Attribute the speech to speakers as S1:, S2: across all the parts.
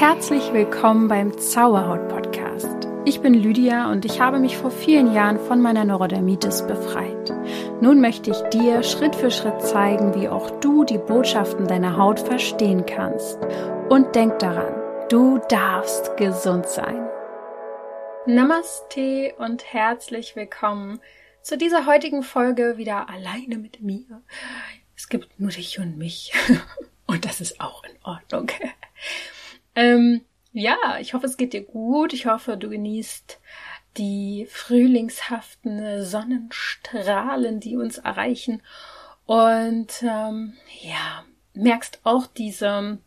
S1: Herzlich willkommen beim Zauberhaut Podcast. Ich bin Lydia und ich habe mich vor vielen Jahren von meiner Neurodermitis befreit. Nun möchte ich dir Schritt für Schritt zeigen, wie auch du die Botschaften deiner Haut verstehen kannst. Und denk daran, du darfst gesund sein. Namaste und herzlich willkommen zu dieser heutigen Folge wieder alleine mit mir. Es gibt nur dich und mich. Und das ist auch in Ordnung. Ähm, ja, ich hoffe, es geht dir gut. Ich hoffe, du genießt die frühlingshaften Sonnenstrahlen, die uns erreichen. Und ähm, ja, merkst auch diese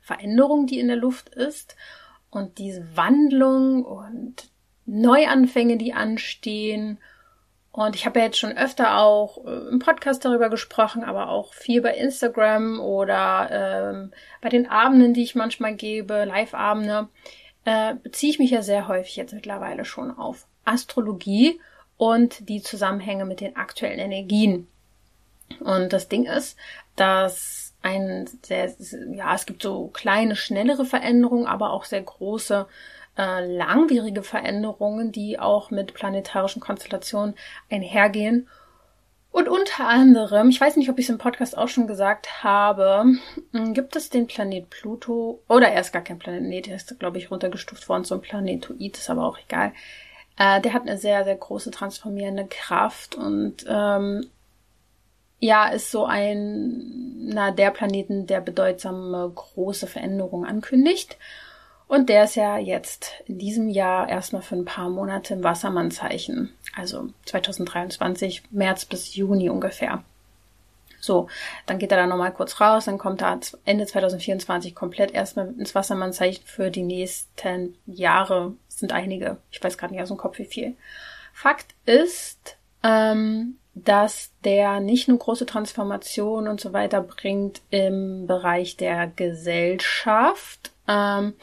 S1: Veränderung, die in der Luft ist und diese Wandlung und Neuanfänge, die anstehen und ich habe ja jetzt schon öfter auch äh, im Podcast darüber gesprochen, aber auch viel bei Instagram oder ähm, bei den Abenden, die ich manchmal gebe, Live-Abende, äh, beziehe ich mich ja sehr häufig jetzt mittlerweile schon auf Astrologie und die Zusammenhänge mit den aktuellen Energien. Und das Ding ist, dass ein sehr, ja, es gibt so kleine, schnellere Veränderungen, aber auch sehr große äh, langwierige Veränderungen, die auch mit planetarischen Konstellationen einhergehen. Und unter anderem, ich weiß nicht, ob ich es im Podcast auch schon gesagt habe, hm, gibt es den Planet Pluto, oder er ist gar kein Planet, der ist, glaube ich, runtergestuft worden zum Planetoid, ist aber auch egal. Äh, der hat eine sehr, sehr große transformierende Kraft und ähm, ja, ist so ein, na, der Planeten, der bedeutsame große Veränderungen ankündigt. Und der ist ja jetzt in diesem Jahr erstmal für ein paar Monate im Wassermannzeichen. Also 2023, März bis Juni ungefähr. So, dann geht er da nochmal kurz raus, dann kommt er Ende 2024 komplett erstmal ins Wassermannzeichen für die nächsten Jahre. sind einige. Ich weiß gerade nicht aus dem Kopf wie viel. Fakt ist, ähm, dass der nicht nur große Transformation und so weiter bringt im Bereich der Gesellschaft, ähm,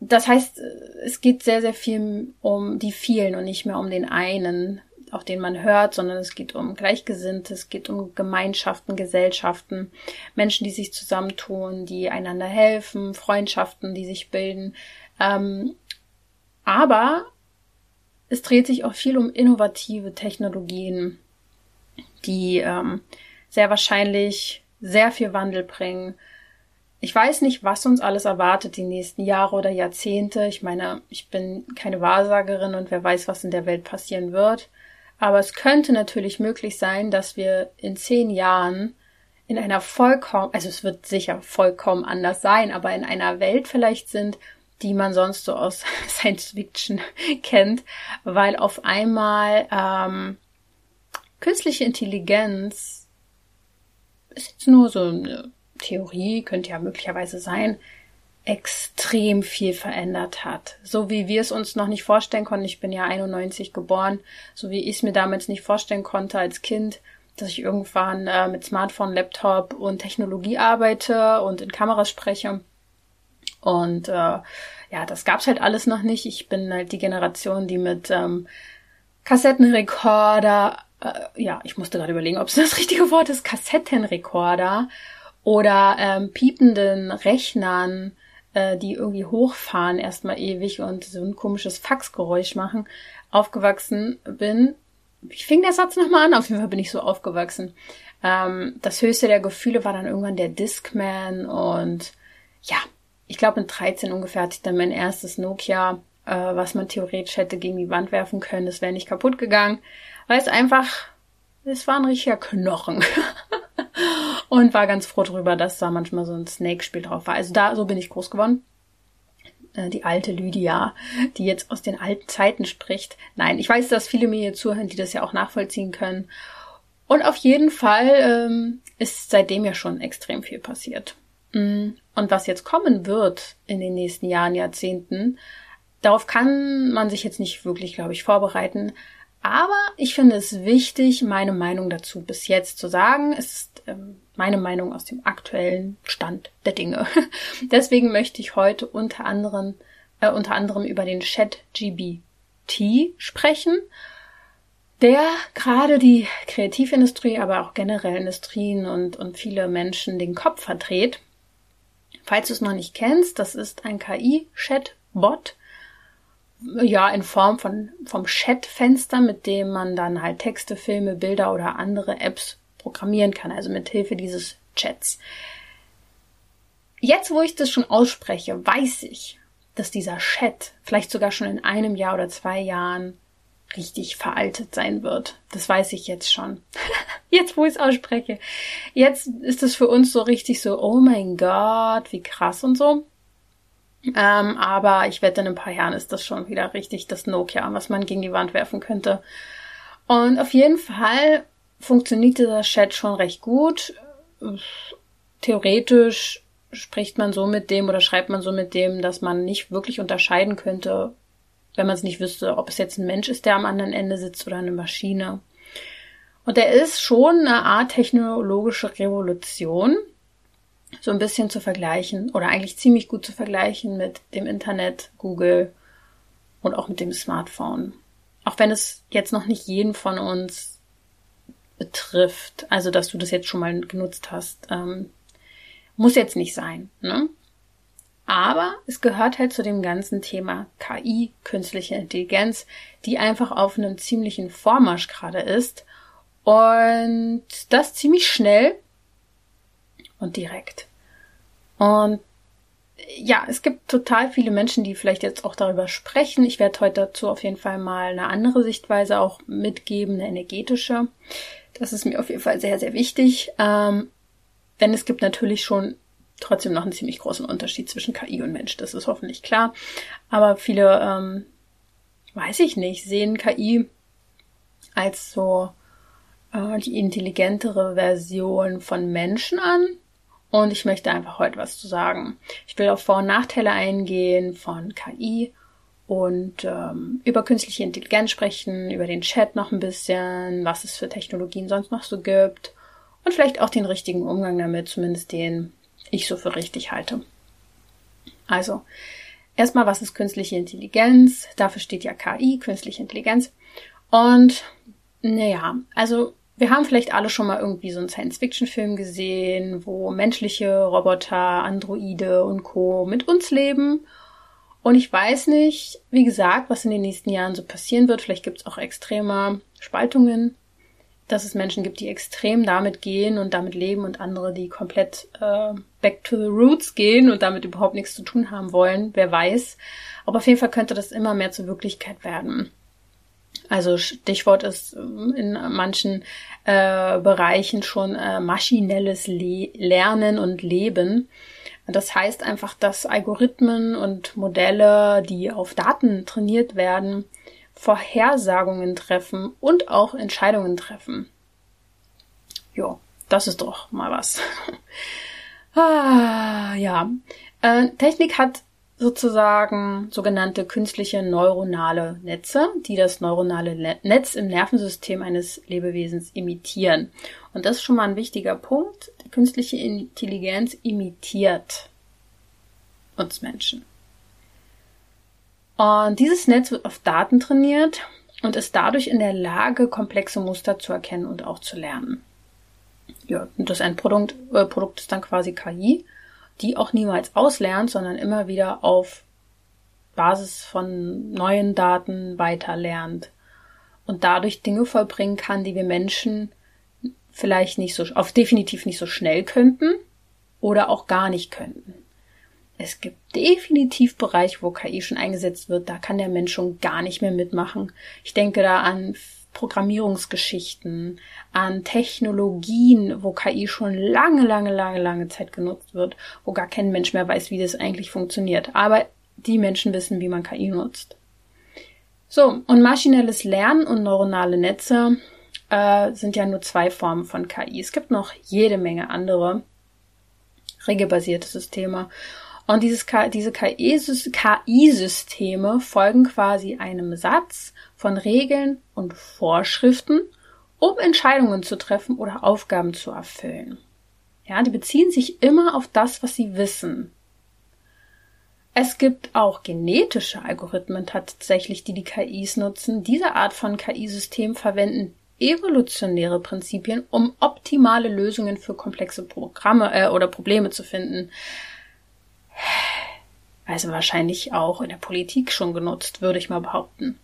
S1: das heißt, es geht sehr, sehr viel um die vielen und nicht mehr um den einen, auf den man hört, sondern es geht um Gleichgesinnte, es geht um Gemeinschaften, Gesellschaften, Menschen, die sich zusammentun, die einander helfen, Freundschaften, die sich bilden. Ähm, aber es dreht sich auch viel um innovative Technologien, die ähm, sehr wahrscheinlich sehr viel Wandel bringen, ich weiß nicht, was uns alles erwartet die nächsten Jahre oder Jahrzehnte. Ich meine, ich bin keine Wahrsagerin und wer weiß, was in der Welt passieren wird. Aber es könnte natürlich möglich sein, dass wir in zehn Jahren in einer vollkommen, also es wird sicher vollkommen anders sein, aber in einer Welt vielleicht sind, die man sonst so aus Science Fiction kennt, weil auf einmal ähm, künstliche Intelligenz ist jetzt nur so eine Theorie könnte ja möglicherweise sein, extrem viel verändert hat. So wie wir es uns noch nicht vorstellen konnten. Ich bin ja 91 geboren, so wie ich es mir damals nicht vorstellen konnte als Kind, dass ich irgendwann äh, mit Smartphone, Laptop und Technologie arbeite und in Kameras spreche. Und äh, ja, das gab's halt alles noch nicht. Ich bin halt die Generation, die mit ähm, Kassettenrekorder, äh, ja, ich musste gerade überlegen, ob es das richtige Wort ist, Kassettenrekorder oder ähm, piependen Rechnern, äh, die irgendwie hochfahren erstmal ewig und so ein komisches Faxgeräusch machen, aufgewachsen bin. Wie fing der Satz nochmal an? Auf jeden Fall bin ich so aufgewachsen. Ähm, das höchste der Gefühle war dann irgendwann der Discman und ja, ich glaube mit 13 ungefähr hatte ich dann mein erstes Nokia, äh, was man theoretisch hätte gegen die Wand werfen können. Das wäre nicht kaputt gegangen, weil es einfach, es war ein richtiger Knochen. und war ganz froh darüber, dass da manchmal so ein Snake-Spiel drauf war. Also da, so bin ich groß geworden. Äh, die alte Lydia, die jetzt aus den alten Zeiten spricht. Nein, ich weiß, dass viele mir hier zuhören, die das ja auch nachvollziehen können. Und auf jeden Fall ähm, ist seitdem ja schon extrem viel passiert. Mm, und was jetzt kommen wird in den nächsten Jahren, Jahrzehnten, darauf kann man sich jetzt nicht wirklich, glaube ich, vorbereiten. Aber ich finde es wichtig, meine Meinung dazu bis jetzt zu sagen. Es ist ähm, meine Meinung aus dem aktuellen Stand der Dinge. Deswegen möchte ich heute unter anderem, äh, unter anderem über den Chat GBT sprechen, der gerade die Kreativindustrie, aber auch generell Industrien und, und viele Menschen den Kopf verdreht. Falls du es noch nicht kennst, das ist ein KI-Chat-Bot, ja, in Form von, vom Chat-Fenster, mit dem man dann halt Texte, Filme, Bilder oder andere Apps programmieren kann, also mit Hilfe dieses Chats. Jetzt, wo ich das schon ausspreche, weiß ich, dass dieser Chat vielleicht sogar schon in einem Jahr oder zwei Jahren richtig veraltet sein wird. Das weiß ich jetzt schon. jetzt, wo ich es ausspreche. Jetzt ist es für uns so richtig so, oh mein Gott, wie krass und so. Ähm, aber ich wette, in ein paar Jahren ist das schon wieder richtig das Nokia, was man gegen die Wand werfen könnte. Und auf jeden Fall funktioniert dieser Chat schon recht gut. Theoretisch spricht man so mit dem oder schreibt man so mit dem, dass man nicht wirklich unterscheiden könnte, wenn man es nicht wüsste, ob es jetzt ein Mensch ist, der am anderen Ende sitzt oder eine Maschine. Und er ist schon eine Art technologische Revolution, so ein bisschen zu vergleichen oder eigentlich ziemlich gut zu vergleichen mit dem Internet, Google und auch mit dem Smartphone. Auch wenn es jetzt noch nicht jeden von uns betrifft, also dass du das jetzt schon mal genutzt hast, ähm, muss jetzt nicht sein. Ne? Aber es gehört halt zu dem ganzen Thema KI, künstliche Intelligenz, die einfach auf einem ziemlichen Vormarsch gerade ist. Und das ziemlich schnell und direkt. Und ja, es gibt total viele Menschen, die vielleicht jetzt auch darüber sprechen. Ich werde heute dazu auf jeden Fall mal eine andere Sichtweise auch mitgeben, eine energetische. Das ist mir auf jeden Fall sehr, sehr wichtig. Ähm, denn es gibt natürlich schon trotzdem noch einen ziemlich großen Unterschied zwischen KI und Mensch. Das ist hoffentlich klar. Aber viele, ähm, weiß ich nicht, sehen KI als so äh, die intelligentere Version von Menschen an. Und ich möchte einfach heute was zu sagen. Ich will auf Vor- und Nachteile eingehen von KI und ähm, über künstliche Intelligenz sprechen, über den Chat noch ein bisschen, was es für Technologien sonst noch so gibt und vielleicht auch den richtigen Umgang damit, zumindest den ich so für richtig halte. Also, erstmal, was ist künstliche Intelligenz? Dafür steht ja KI, künstliche Intelligenz. Und, naja, also, wir haben vielleicht alle schon mal irgendwie so einen Science-Fiction-Film gesehen, wo menschliche Roboter, Androide und Co. mit uns leben. Und ich weiß nicht, wie gesagt, was in den nächsten Jahren so passieren wird. Vielleicht gibt es auch extreme Spaltungen dass es Menschen gibt, die extrem damit gehen und damit leben und andere, die komplett äh, back to the roots gehen und damit überhaupt nichts zu tun haben wollen. Wer weiß. Aber auf jeden Fall könnte das immer mehr zur Wirklichkeit werden. Also Stichwort ist ähm, in manchen äh, Bereichen schon äh, maschinelles Le Lernen und Leben. Das heißt einfach, dass Algorithmen und Modelle, die auf Daten trainiert werden, Vorhersagungen treffen und auch Entscheidungen treffen. Jo, das ist doch mal was. ah, ja. Äh, Technik hat sozusagen sogenannte künstliche neuronale Netze, die das neuronale Netz im Nervensystem eines Lebewesens imitieren. Und das ist schon mal ein wichtiger Punkt. Die künstliche Intelligenz imitiert uns Menschen. Und dieses Netz wird auf Daten trainiert und ist dadurch in der Lage, komplexe Muster zu erkennen und auch zu lernen. Ja, und das Endprodukt äh, Produkt ist dann quasi KI, die auch niemals auslernt, sondern immer wieder auf Basis von neuen Daten weiter lernt und dadurch Dinge vollbringen kann, die wir Menschen vielleicht nicht so, auf definitiv nicht so schnell könnten oder auch gar nicht könnten. Es gibt definitiv Bereiche, wo KI schon eingesetzt wird. Da kann der Mensch schon gar nicht mehr mitmachen. Ich denke da an Programmierungsgeschichten, an Technologien, wo KI schon lange, lange, lange, lange Zeit genutzt wird, wo gar kein Mensch mehr weiß, wie das eigentlich funktioniert. Aber die Menschen wissen, wie man KI nutzt. So, und maschinelles Lernen und neuronale Netze äh, sind ja nur zwei Formen von KI. Es gibt noch jede Menge andere regelbasierte Systeme. Und dieses, diese KI-Systeme folgen quasi einem Satz von Regeln und Vorschriften, um Entscheidungen zu treffen oder Aufgaben zu erfüllen. Ja, die beziehen sich immer auf das, was sie wissen. Es gibt auch genetische Algorithmen tatsächlich, die die KIs nutzen. Diese Art von KI-System verwenden evolutionäre Prinzipien, um optimale Lösungen für komplexe Programme äh, oder Probleme zu finden. Also wahrscheinlich auch in der Politik schon genutzt, würde ich mal behaupten.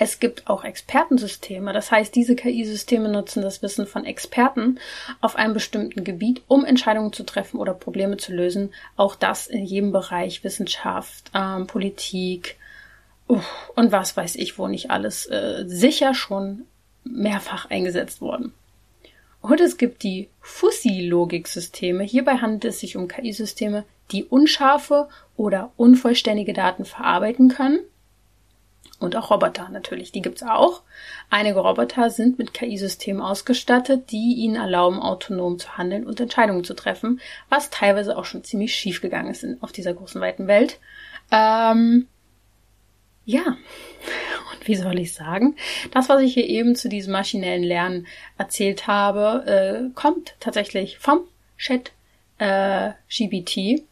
S1: Es gibt auch Expertensysteme, das heißt, diese KI-Systeme nutzen das Wissen von Experten auf einem bestimmten Gebiet, um Entscheidungen zu treffen oder Probleme zu lösen. Auch das in jedem Bereich Wissenschaft, ähm, Politik und was weiß ich, wo nicht alles äh, sicher schon mehrfach eingesetzt worden. Und es gibt die Fuzzy-Logiksysteme. Hierbei handelt es sich um KI-Systeme, die unscharfe oder unvollständige Daten verarbeiten können und auch Roboter natürlich, die gibt's auch. Einige Roboter sind mit KI-Systemen ausgestattet, die ihnen erlauben, autonom zu handeln und Entscheidungen zu treffen, was teilweise auch schon ziemlich schief gegangen ist in, auf dieser großen weiten Welt. Ähm, ja, und wie soll ich sagen? Das, was ich hier eben zu diesem maschinellen Lernen erzählt habe, äh, kommt tatsächlich vom Chat äh, GBT.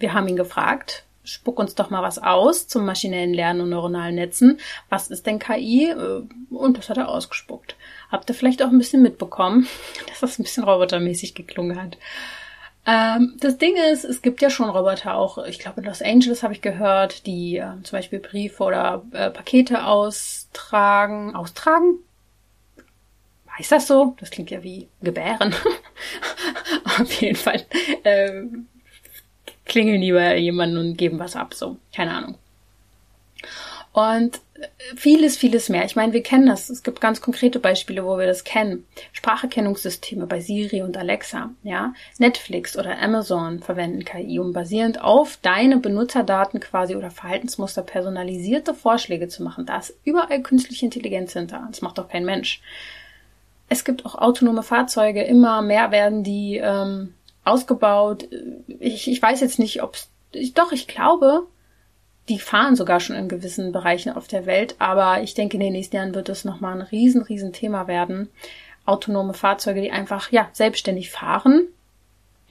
S1: Wir haben ihn gefragt, spuck uns doch mal was aus zum maschinellen Lernen und neuronalen Netzen. Was ist denn KI? Äh, und das hat er ausgespuckt. Habt ihr vielleicht auch ein bisschen mitbekommen, dass das ein bisschen robotermäßig geklungen hat. Ähm, das Ding ist, es gibt ja schon Roboter auch, ich glaube in Los Angeles habe ich gehört, die äh, zum Beispiel Briefe oder äh, Pakete austragen. Austragen? Heißt das so? Das klingt ja wie Gebären. Auf jeden Fall. Äh, klingeln die bei jemanden und geben was ab, so. Keine Ahnung. Und vieles, vieles mehr. Ich meine, wir kennen das. Es gibt ganz konkrete Beispiele, wo wir das kennen. Spracherkennungssysteme bei Siri und Alexa, ja. Netflix oder Amazon verwenden KI, um basierend auf deine Benutzerdaten quasi oder Verhaltensmuster personalisierte Vorschläge zu machen. Da ist überall künstliche Intelligenz hinter. Das macht doch kein Mensch. Es gibt auch autonome Fahrzeuge. Immer mehr werden die ähm, ausgebaut. Ich, ich weiß jetzt nicht, ob. Doch, ich glaube, die fahren sogar schon in gewissen Bereichen auf der Welt, aber ich denke, in den nächsten Jahren wird es nochmal ein riesen, riesen Thema werden. Autonome Fahrzeuge, die einfach, ja, selbstständig fahren.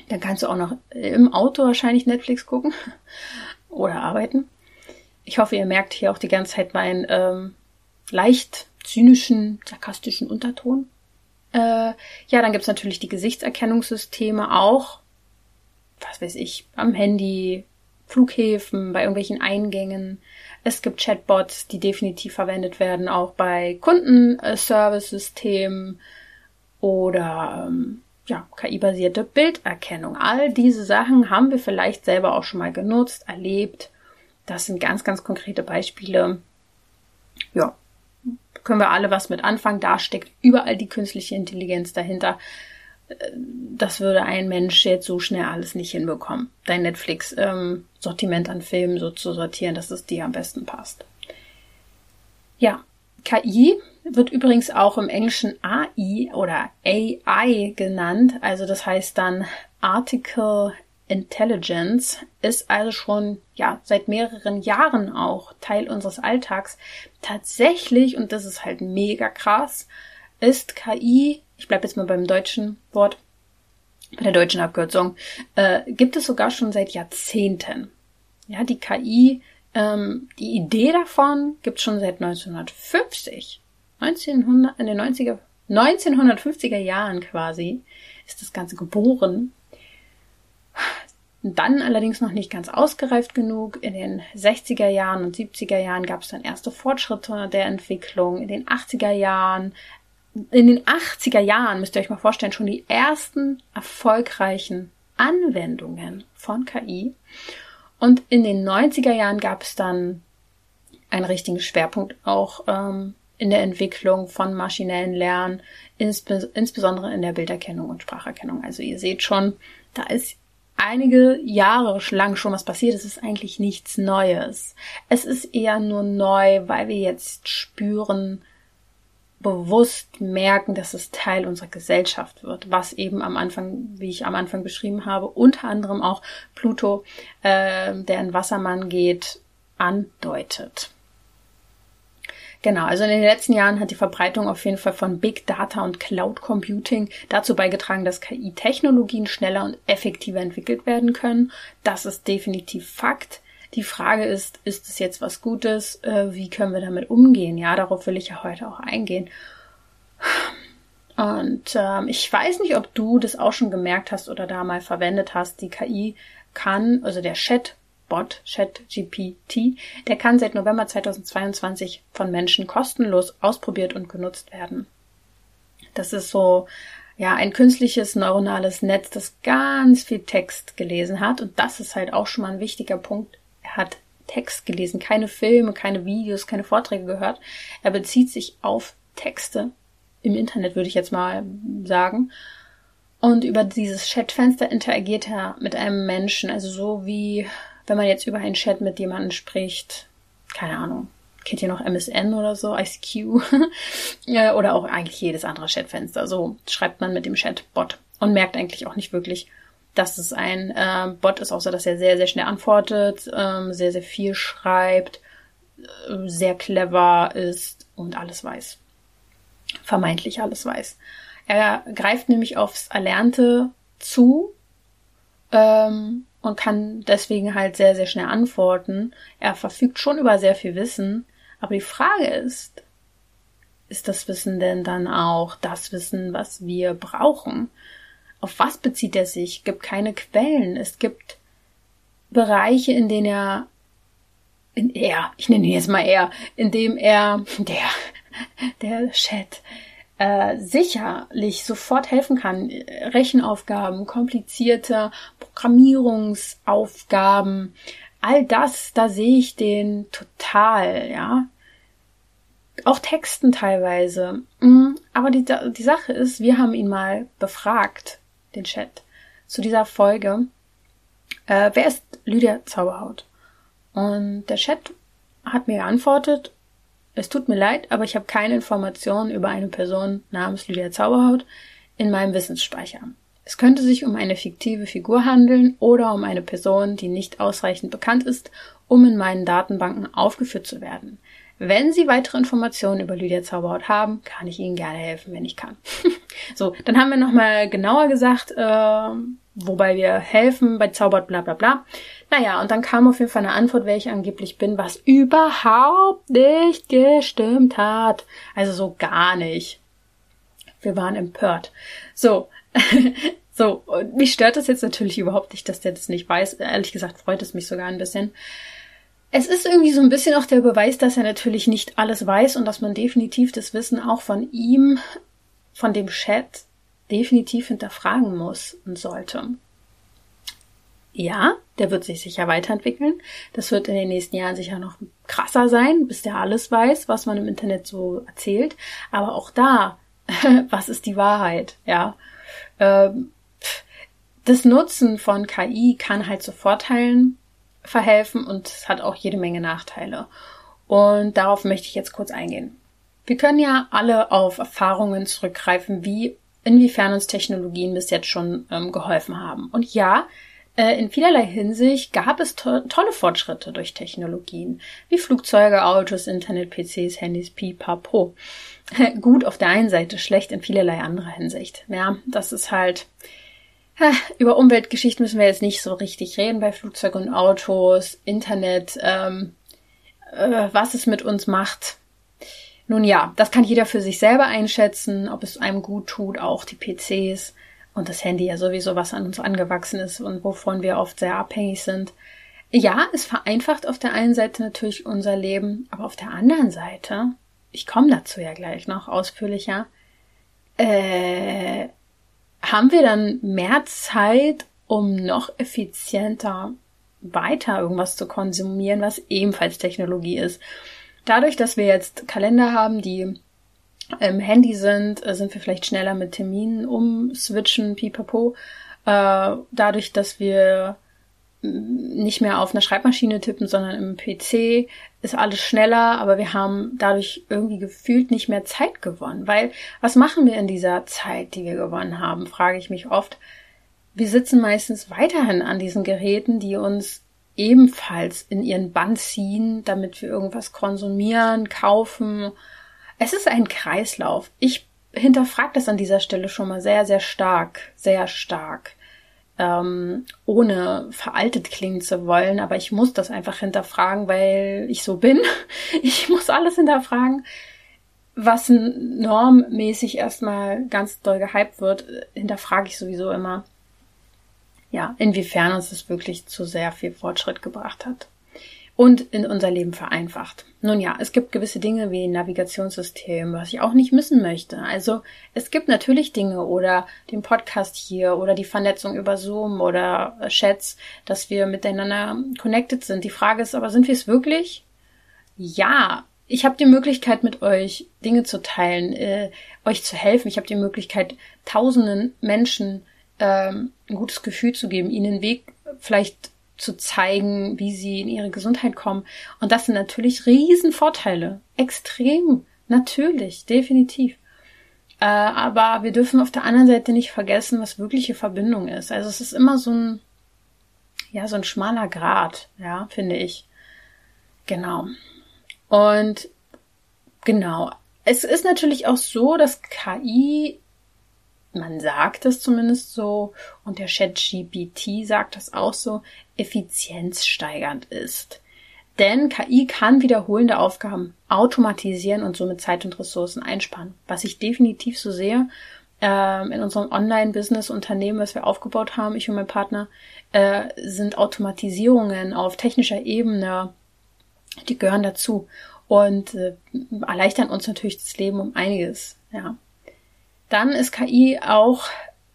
S1: Dann kannst du auch noch im Auto wahrscheinlich Netflix gucken oder arbeiten. Ich hoffe, ihr merkt hier auch die ganze Zeit meinen ähm, leicht zynischen, sarkastischen Unterton. Äh, ja, dann gibt's natürlich die Gesichtserkennungssysteme auch. Was weiß ich, am Handy, Flughäfen, bei irgendwelchen Eingängen. Es gibt Chatbots, die definitiv verwendet werden, auch bei Kundenservice-Systemen oder ähm, ja, KI-basierte Bilderkennung. All diese Sachen haben wir vielleicht selber auch schon mal genutzt, erlebt. Das sind ganz, ganz konkrete Beispiele. Ja, können wir alle was mit anfangen. Da steckt überall die künstliche Intelligenz dahinter. Das würde ein Mensch jetzt so schnell alles nicht hinbekommen. Dein Netflix-Sortiment ähm, an Filmen so zu sortieren, dass es dir am besten passt. Ja, KI wird übrigens auch im Englischen AI oder AI genannt. Also das heißt dann Article Intelligence ist also schon ja seit mehreren Jahren auch Teil unseres Alltags. Tatsächlich, und das ist halt mega krass, ist KI, ich bleibe jetzt mal beim deutschen Wort, bei der deutschen Abkürzung, äh, gibt es sogar schon seit Jahrzehnten. Ja, die KI, ähm, die Idee davon gibt es schon seit 1950. 1900, in den 90er, 1950er Jahren quasi ist das Ganze geboren dann allerdings noch nicht ganz ausgereift genug. In den 60er Jahren und 70er Jahren gab es dann erste Fortschritte der Entwicklung. In den 80er Jahren, in den 80er Jahren müsst ihr euch mal vorstellen, schon die ersten erfolgreichen Anwendungen von KI. Und in den 90er Jahren gab es dann einen richtigen Schwerpunkt auch ähm, in der Entwicklung von maschinellen Lernen, insbe insbesondere in der Bilderkennung und Spracherkennung. Also ihr seht schon, da ist einige Jahre lang schon was passiert. Es ist eigentlich nichts Neues. Es ist eher nur neu, weil wir jetzt spüren, bewusst merken, dass es Teil unserer Gesellschaft wird, was eben am Anfang, wie ich am Anfang beschrieben habe, unter anderem auch Pluto, äh, der in Wassermann geht, andeutet. Genau, also in den letzten Jahren hat die Verbreitung auf jeden Fall von Big Data und Cloud Computing dazu beigetragen, dass KI-Technologien schneller und effektiver entwickelt werden können. Das ist definitiv Fakt. Die Frage ist, ist es jetzt was Gutes? Äh, wie können wir damit umgehen? Ja, darauf will ich ja heute auch eingehen. Und ähm, ich weiß nicht, ob du das auch schon gemerkt hast oder da mal verwendet hast. Die KI kann, also der Chat Bot ChatGPT, der kann seit November 2022 von Menschen kostenlos ausprobiert und genutzt werden. Das ist so ja ein künstliches neuronales Netz, das ganz viel Text gelesen hat und das ist halt auch schon mal ein wichtiger Punkt. Er hat Text gelesen, keine Filme, keine Videos, keine Vorträge gehört. Er bezieht sich auf Texte im Internet, würde ich jetzt mal sagen. Und über dieses Chatfenster interagiert er mit einem Menschen, also so wie wenn man jetzt über einen Chat mit jemandem spricht, keine Ahnung, kennt ihr noch MSN oder so, ICQ oder auch eigentlich jedes andere Chatfenster. So schreibt man mit dem Chatbot und merkt eigentlich auch nicht wirklich, dass es ein äh, Bot ist, außer dass er sehr, sehr schnell antwortet, ähm, sehr, sehr viel schreibt, äh, sehr clever ist und alles weiß. Vermeintlich alles weiß. Er greift nämlich aufs Erlernte zu ähm, und kann deswegen halt sehr, sehr schnell antworten. Er verfügt schon über sehr viel Wissen, aber die Frage ist, ist das Wissen denn dann auch das Wissen, was wir brauchen? Auf was bezieht er sich? Es gibt keine Quellen. Es gibt Bereiche, in denen er, in er, ich nenne ihn jetzt mal er, in dem er, der, der Chat, äh, sicherlich sofort helfen kann. Rechenaufgaben, komplizierte Programmierungsaufgaben, all das, da sehe ich den total, ja. Auch Texten teilweise. Mm, aber die, die Sache ist, wir haben ihn mal befragt, den Chat, zu dieser Folge. Äh, wer ist Lydia Zauberhaut? Und der Chat hat mir geantwortet, es tut mir leid, aber ich habe keine Informationen über eine Person namens Lydia Zauberhaut in meinem Wissensspeicher. Es könnte sich um eine fiktive Figur handeln oder um eine Person, die nicht ausreichend bekannt ist, um in meinen Datenbanken aufgeführt zu werden. Wenn Sie weitere Informationen über Lydia Zauberhaut haben, kann ich Ihnen gerne helfen, wenn ich kann. so, dann haben wir nochmal genauer gesagt, äh, wobei wir helfen bei Zaubert bla bla bla. Naja, und dann kam auf jeden Fall eine Antwort, wer ich angeblich bin, was überhaupt nicht gestimmt hat. Also so gar nicht. Wir waren empört. So, so, und mich stört das jetzt natürlich überhaupt nicht, dass der das nicht weiß. Ehrlich gesagt freut es mich sogar ein bisschen. Es ist irgendwie so ein bisschen auch der Beweis, dass er natürlich nicht alles weiß und dass man definitiv das Wissen auch von ihm, von dem Chat, definitiv hinterfragen muss und sollte. Ja, der wird sich sicher weiterentwickeln. Das wird in den nächsten Jahren sicher noch krasser sein, bis der alles weiß, was man im Internet so erzählt. Aber auch da, was ist die Wahrheit? Ja, ähm, das Nutzen von KI kann halt zu Vorteilen verhelfen und es hat auch jede Menge Nachteile. Und darauf möchte ich jetzt kurz eingehen. Wir können ja alle auf Erfahrungen zurückgreifen, wie inwiefern uns Technologien bis jetzt schon ähm, geholfen haben. Und ja, in vielerlei Hinsicht gab es to tolle Fortschritte durch Technologien, wie Flugzeuge, Autos, Internet, PCs, Handys, pipapo. Gut auf der einen Seite, schlecht in vielerlei anderer Hinsicht. Ja, das ist halt, über Umweltgeschichten müssen wir jetzt nicht so richtig reden bei Flugzeugen und Autos, Internet, ähm, äh, was es mit uns macht. Nun ja, das kann jeder für sich selber einschätzen, ob es einem gut tut, auch die PCs und das Handy ja sowieso, was an uns angewachsen ist und wovon wir oft sehr abhängig sind. Ja, es vereinfacht auf der einen Seite natürlich unser Leben, aber auf der anderen Seite ich komme dazu ja gleich noch ausführlicher, äh, haben wir dann mehr Zeit, um noch effizienter weiter irgendwas zu konsumieren, was ebenfalls Technologie ist. Dadurch, dass wir jetzt Kalender haben, die im Handy sind, äh, sind wir vielleicht schneller mit Terminen umswitchen, pipapo. Äh, dadurch, dass wir nicht mehr auf einer Schreibmaschine tippen, sondern im PC ist alles schneller, aber wir haben dadurch irgendwie gefühlt nicht mehr Zeit gewonnen. Weil was machen wir in dieser Zeit, die wir gewonnen haben, frage ich mich oft. Wir sitzen meistens weiterhin an diesen Geräten, die uns ebenfalls in ihren Bann ziehen, damit wir irgendwas konsumieren, kaufen. Es ist ein Kreislauf. Ich hinterfrage das an dieser Stelle schon mal sehr, sehr stark, sehr stark ähm, ohne veraltet klingen zu wollen, aber ich muss das einfach hinterfragen, weil ich so bin. Ich muss alles hinterfragen. Was normmäßig erstmal ganz doll gehypt wird, hinterfrage ich sowieso immer. ja, inwiefern uns das wirklich zu sehr viel Fortschritt gebracht hat und in unser Leben vereinfacht. Nun ja, es gibt gewisse Dinge wie ein Navigationssystem, was ich auch nicht missen möchte. Also es gibt natürlich Dinge oder den Podcast hier oder die Vernetzung über Zoom oder Chats, dass wir miteinander connected sind. Die Frage ist aber, sind wir es wirklich? Ja, ich habe die Möglichkeit, mit euch Dinge zu teilen, äh, euch zu helfen. Ich habe die Möglichkeit, tausenden Menschen ähm, ein gutes Gefühl zu geben, ihnen einen Weg vielleicht zu zeigen, wie sie in ihre Gesundheit kommen. Und das sind natürlich Riesenvorteile. Extrem. Natürlich. Definitiv. Äh, aber wir dürfen auf der anderen Seite nicht vergessen, was wirkliche Verbindung ist. Also es ist immer so ein, ja, so ein schmaler Grad, ja, finde ich. Genau. Und genau. Es ist natürlich auch so, dass KI man sagt es zumindest so und der ChatGPT sagt das auch so, effizienzsteigernd ist. Denn KI kann wiederholende Aufgaben automatisieren und somit Zeit und Ressourcen einsparen. Was ich definitiv so sehe, äh, in unserem Online-Business-Unternehmen, was wir aufgebaut haben, ich und mein Partner, äh, sind Automatisierungen auf technischer Ebene, die gehören dazu und äh, erleichtern uns natürlich das Leben um einiges. Ja. Dann ist KI auch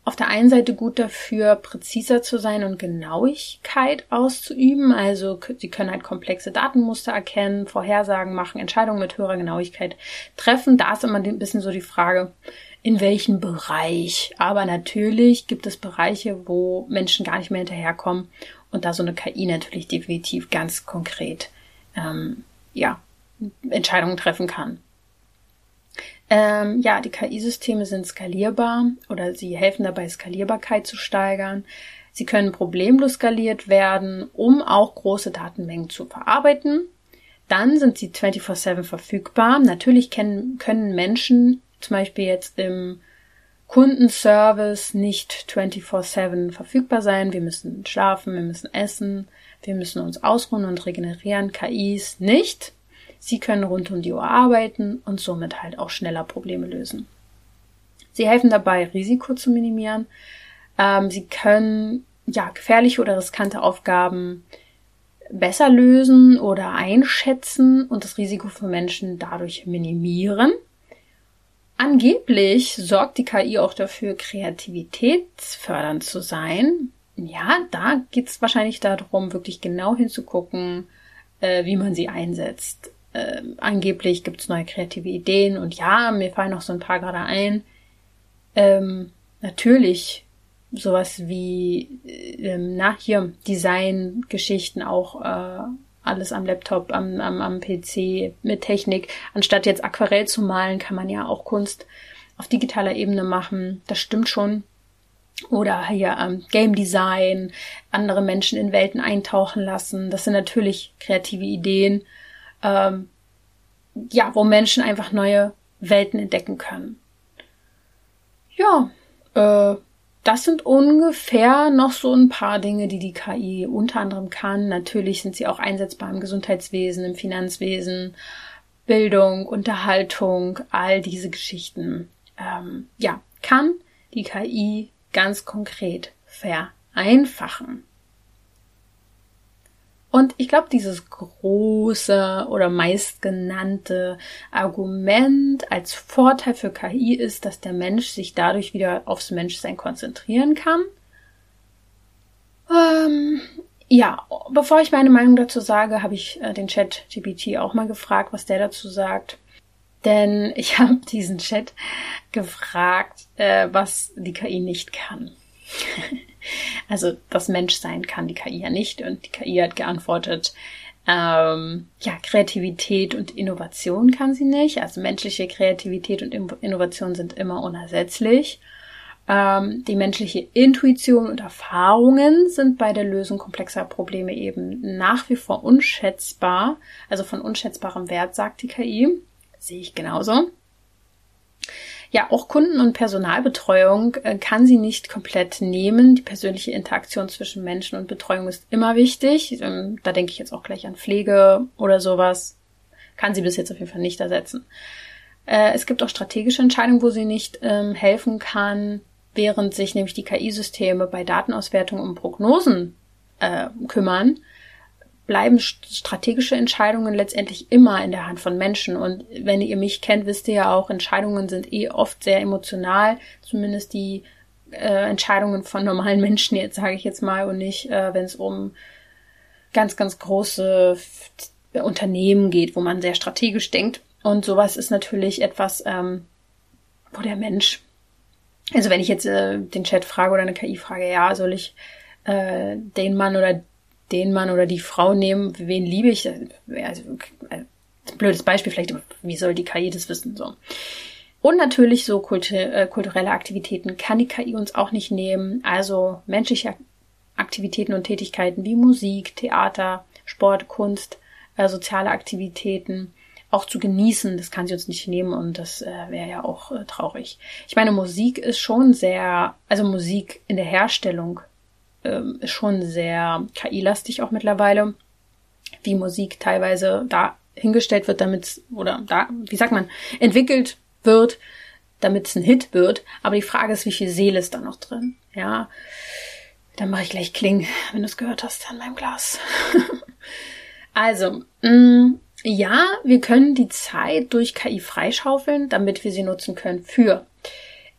S1: auf der einen Seite gut dafür, präziser zu sein und Genauigkeit auszuüben. Also sie können halt komplexe Datenmuster erkennen, Vorhersagen machen, Entscheidungen mit höherer Genauigkeit treffen. Da ist immer ein bisschen so die Frage, in welchem Bereich. Aber natürlich gibt es Bereiche, wo Menschen gar nicht mehr hinterherkommen und da so eine KI natürlich definitiv ganz konkret ähm, ja Entscheidungen treffen kann. Ähm, ja, die KI-Systeme sind skalierbar oder sie helfen dabei, Skalierbarkeit zu steigern. Sie können problemlos skaliert werden, um auch große Datenmengen zu verarbeiten. Dann sind sie 24-7 verfügbar. Natürlich können, können Menschen zum Beispiel jetzt im Kundenservice nicht 24-7 verfügbar sein. Wir müssen schlafen, wir müssen essen, wir müssen uns ausruhen und regenerieren. KIs nicht. Sie können rund um die Uhr arbeiten und somit halt auch schneller Probleme lösen. Sie helfen dabei, Risiko zu minimieren. Ähm, sie können ja gefährliche oder riskante Aufgaben besser lösen oder einschätzen und das Risiko für Menschen dadurch minimieren. Angeblich sorgt die KI auch dafür, kreativitätsfördernd zu sein. Ja, da geht es wahrscheinlich darum, wirklich genau hinzugucken, äh, wie man sie einsetzt äh, angeblich gibt es neue kreative Ideen und ja, mir fallen noch so ein paar gerade ein. Ähm, natürlich sowas wie, äh, na, hier, Design-Geschichten auch, äh, alles am Laptop, am, am, am PC mit Technik. Anstatt jetzt Aquarell zu malen, kann man ja auch Kunst auf digitaler Ebene machen. Das stimmt schon. Oder hier ähm, Game Design, andere Menschen in Welten eintauchen lassen. Das sind natürlich kreative Ideen ähm, ja, wo Menschen einfach neue Welten entdecken können. Ja, äh, das sind ungefähr noch so ein paar Dinge, die die KI unter anderem kann. Natürlich sind sie auch einsetzbar im Gesundheitswesen, im Finanzwesen, Bildung, Unterhaltung, all diese Geschichten. Ähm, ja, kann die KI ganz konkret vereinfachen. Und ich glaube, dieses große oder meistgenannte Argument als Vorteil für KI ist, dass der Mensch sich dadurch wieder aufs Menschsein konzentrieren kann. Ähm, ja, bevor ich meine Meinung dazu sage, habe ich äh, den Chat GPT auch mal gefragt, was der dazu sagt. Denn ich habe diesen Chat gefragt, äh, was die KI nicht kann. Also das Menschsein kann die KI ja nicht und die KI hat geantwortet, ähm, ja, Kreativität und Innovation kann sie nicht. Also menschliche Kreativität und Innovation sind immer unersetzlich. Ähm, die menschliche Intuition und Erfahrungen sind bei der Lösung komplexer Probleme eben nach wie vor unschätzbar, also von unschätzbarem Wert, sagt die KI. Sehe ich genauso. Ja, auch Kunden- und Personalbetreuung äh, kann sie nicht komplett nehmen. Die persönliche Interaktion zwischen Menschen und Betreuung ist immer wichtig. Ähm, da denke ich jetzt auch gleich an Pflege oder sowas. Kann sie bis jetzt auf jeden Fall nicht ersetzen. Äh, es gibt auch strategische Entscheidungen, wo sie nicht ähm, helfen kann. während sich nämlich die KI-Systeme bei Datenauswertung um Prognosen äh, kümmern, bleiben strategische Entscheidungen letztendlich immer in der Hand von Menschen. Und wenn ihr mich kennt, wisst ihr ja auch, Entscheidungen sind eh oft sehr emotional, zumindest die äh, Entscheidungen von normalen Menschen, jetzt sage ich jetzt mal, und nicht, äh, wenn es um ganz, ganz große Unternehmen geht, wo man sehr strategisch denkt. Und sowas ist natürlich etwas, ähm, wo der Mensch, also wenn ich jetzt äh, den Chat frage oder eine KI frage, ja, soll ich äh, den Mann oder den Mann oder die Frau nehmen, wen liebe ich? Also, äh, blödes Beispiel vielleicht, wie soll die KI das wissen? So. Und natürlich so äh, kulturelle Aktivitäten kann die KI uns auch nicht nehmen. Also menschliche Aktivitäten und Tätigkeiten wie Musik, Theater, Sport, Kunst, äh, soziale Aktivitäten auch zu genießen, das kann sie uns nicht nehmen und das äh, wäre ja auch äh, traurig. Ich meine, Musik ist schon sehr, also Musik in der Herstellung ähm, ist schon sehr KI-lastig auch mittlerweile, wie Musik teilweise da hingestellt wird, damit oder da, wie sagt man, entwickelt wird, damit es ein Hit wird. Aber die Frage ist, wie viel Seele ist da noch drin? Ja, dann mache ich gleich Kling, wenn du es gehört hast an meinem Glas. also, mh, mm, ja, wir können die Zeit durch KI freischaufeln, damit wir sie nutzen können für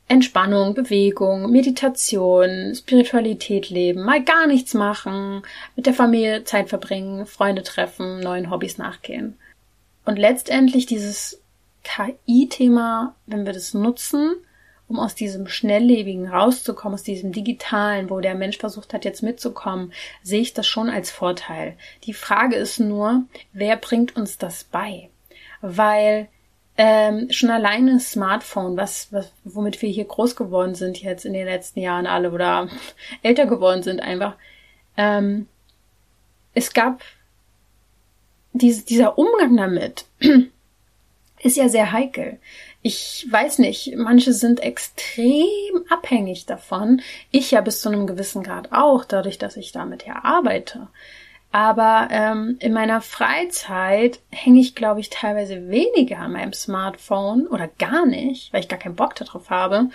S1: Entspannung, Bewegung, Meditation, Spiritualität leben, mal gar nichts machen, mit der Familie Zeit verbringen, Freunde treffen, neuen Hobbys nachgehen. Und letztendlich dieses KI-Thema, wenn wir das nutzen, um aus diesem Schnelllebigen rauszukommen, aus diesem Digitalen, wo der Mensch versucht hat, jetzt mitzukommen, sehe ich das schon als Vorteil. Die Frage ist nur, wer bringt uns das bei? Weil ähm, schon alleine Smartphone, was, was, womit wir hier groß geworden sind jetzt in den letzten Jahren alle oder älter geworden sind einfach, ähm, es gab diese, dieser Umgang damit ist ja sehr heikel ich weiß nicht, manche sind extrem abhängig davon. Ich ja bis zu einem gewissen Grad auch, dadurch, dass ich damit ja arbeite. Aber ähm, in meiner Freizeit hänge ich, glaube ich, teilweise weniger an meinem Smartphone oder gar nicht, weil ich gar keinen Bock darauf habe.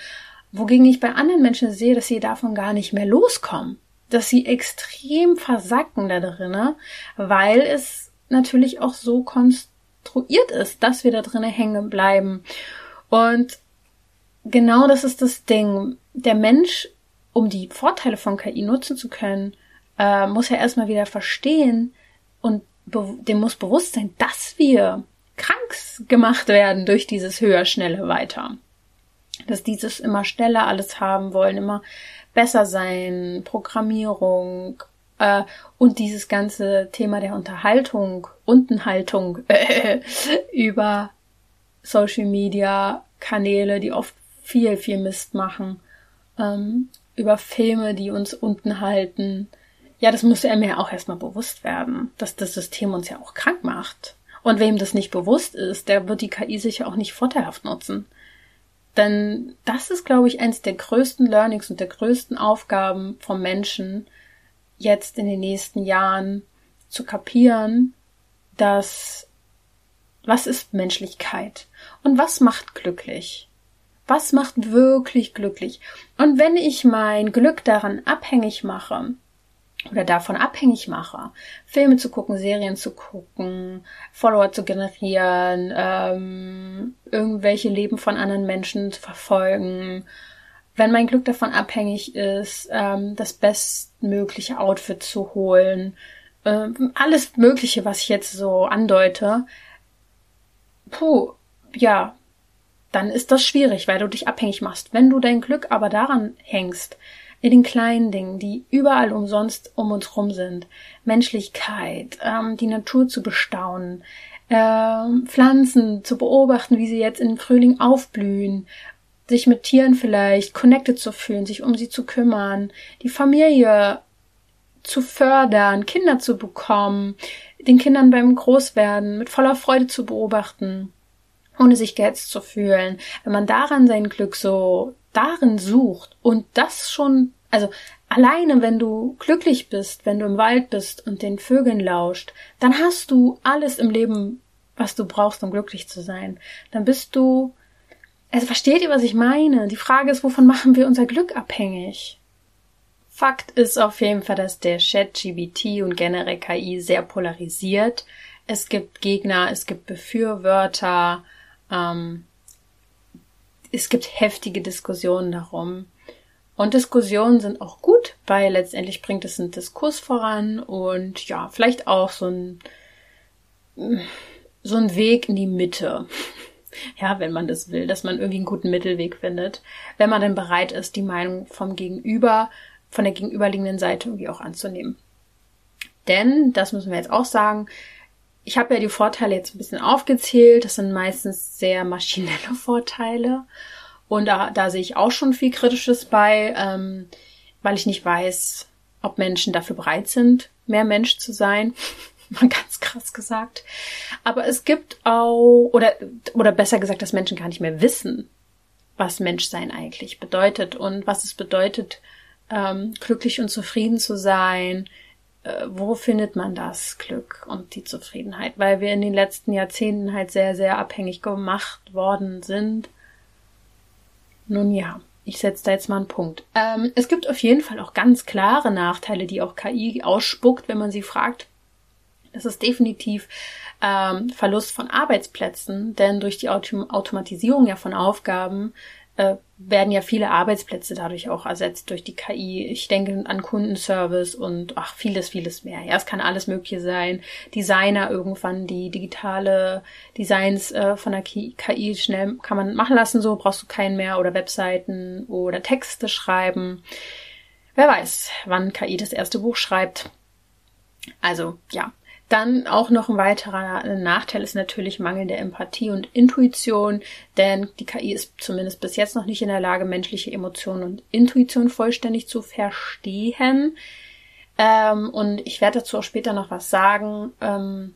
S1: Wogegen ich bei anderen Menschen sehe, dass sie davon gar nicht mehr loskommen. Dass sie extrem versacken da drinnen, weil es natürlich auch so konstruiert ist, dass wir da drinnen hängen bleiben. Und genau das ist das Ding. Der Mensch, um die Vorteile von KI nutzen zu können, äh, muss ja erstmal wieder verstehen und dem muss bewusst sein, dass wir krank gemacht werden durch dieses höher, schnelle weiter. Dass dieses immer schneller alles haben wollen, immer besser sein, Programmierung äh, und dieses ganze Thema der Unterhaltung, Untenhaltung äh, über Social Media Kanäle, die oft viel, viel Mist machen, ähm, über Filme, die uns unten halten. Ja, das muss er mir auch erstmal bewusst werden, dass das System uns ja auch krank macht. Und wem das nicht bewusst ist, der wird die KI sicher auch nicht vorteilhaft nutzen. Denn das ist, glaube ich, eines der größten Learnings und der größten Aufgaben vom Menschen, jetzt in den nächsten Jahren zu kapieren, dass was ist Menschlichkeit? Und was macht glücklich? Was macht wirklich glücklich? Und wenn ich mein Glück daran abhängig mache, oder davon abhängig mache, Filme zu gucken, Serien zu gucken, Follower zu generieren, ähm, irgendwelche Leben von anderen Menschen zu verfolgen, wenn mein Glück davon abhängig ist, ähm, das bestmögliche Outfit zu holen, ähm, alles Mögliche, was ich jetzt so andeute, puh, ja, dann ist das schwierig, weil du dich abhängig machst. Wenn du dein Glück aber daran hängst, in den kleinen Dingen, die überall umsonst um uns rum sind, Menschlichkeit, ähm, die Natur zu bestaunen, ähm, Pflanzen zu beobachten, wie sie jetzt im Frühling aufblühen, sich mit Tieren vielleicht connected zu fühlen, sich um sie zu kümmern, die Familie zu fördern, Kinder zu bekommen, den Kindern beim Großwerden mit voller Freude zu beobachten, ohne sich gehetzt zu fühlen. Wenn man daran sein Glück so darin sucht und das schon, also alleine wenn du glücklich bist, wenn du im Wald bist und den Vögeln lauscht, dann hast du alles im Leben, was du brauchst, um glücklich zu sein. Dann bist du Also versteht ihr, was ich meine? Die Frage ist, wovon machen wir unser Glück abhängig? Fakt ist auf jeden Fall, dass der Chat GBT und generell KI sehr polarisiert. Es gibt Gegner, es gibt Befürworter, ähm, es gibt heftige Diskussionen darum. Und Diskussionen sind auch gut, weil letztendlich bringt es einen Diskurs voran und ja, vielleicht auch so ein, so ein Weg in die Mitte ja, wenn man das will, dass man irgendwie einen guten Mittelweg findet, wenn man denn bereit ist, die Meinung vom Gegenüber, von der gegenüberliegenden Seite irgendwie auch anzunehmen. Denn, das müssen wir jetzt auch sagen, ich habe ja die Vorteile jetzt ein bisschen aufgezählt, das sind meistens sehr maschinelle Vorteile und da, da sehe ich auch schon viel Kritisches bei, ähm, weil ich nicht weiß, ob Menschen dafür bereit sind, mehr Mensch zu sein. mal ganz krass gesagt. Aber es gibt auch, oder, oder besser gesagt, dass Menschen gar nicht mehr wissen, was Menschsein eigentlich bedeutet und was es bedeutet, ähm, glücklich und zufrieden zu sein. Äh, wo findet man das Glück und die Zufriedenheit? Weil wir in den letzten Jahrzehnten halt sehr, sehr abhängig gemacht worden sind. Nun ja, ich setze da jetzt mal einen Punkt. Ähm, es gibt auf jeden Fall auch ganz klare Nachteile, die auch KI ausspuckt, wenn man sie fragt, das ist definitiv ähm, Verlust von Arbeitsplätzen, denn durch die Autom Automatisierung ja von Aufgaben äh, werden ja viele Arbeitsplätze dadurch auch ersetzt durch die KI. Ich denke an Kundenservice und ach vieles, vieles mehr. Ja, es kann alles Mögliche sein. Designer irgendwann die digitale Designs äh, von der KI schnell kann man machen lassen, so brauchst du keinen mehr oder Webseiten oder Texte schreiben. Wer weiß, wann KI das erste Buch schreibt. Also ja, dann auch noch ein weiterer Nachteil ist natürlich mangelnde Empathie und Intuition, denn die KI ist zumindest bis jetzt noch nicht in der Lage, menschliche Emotionen und Intuition vollständig zu verstehen. Ähm, und ich werde dazu auch später noch was sagen, ähm,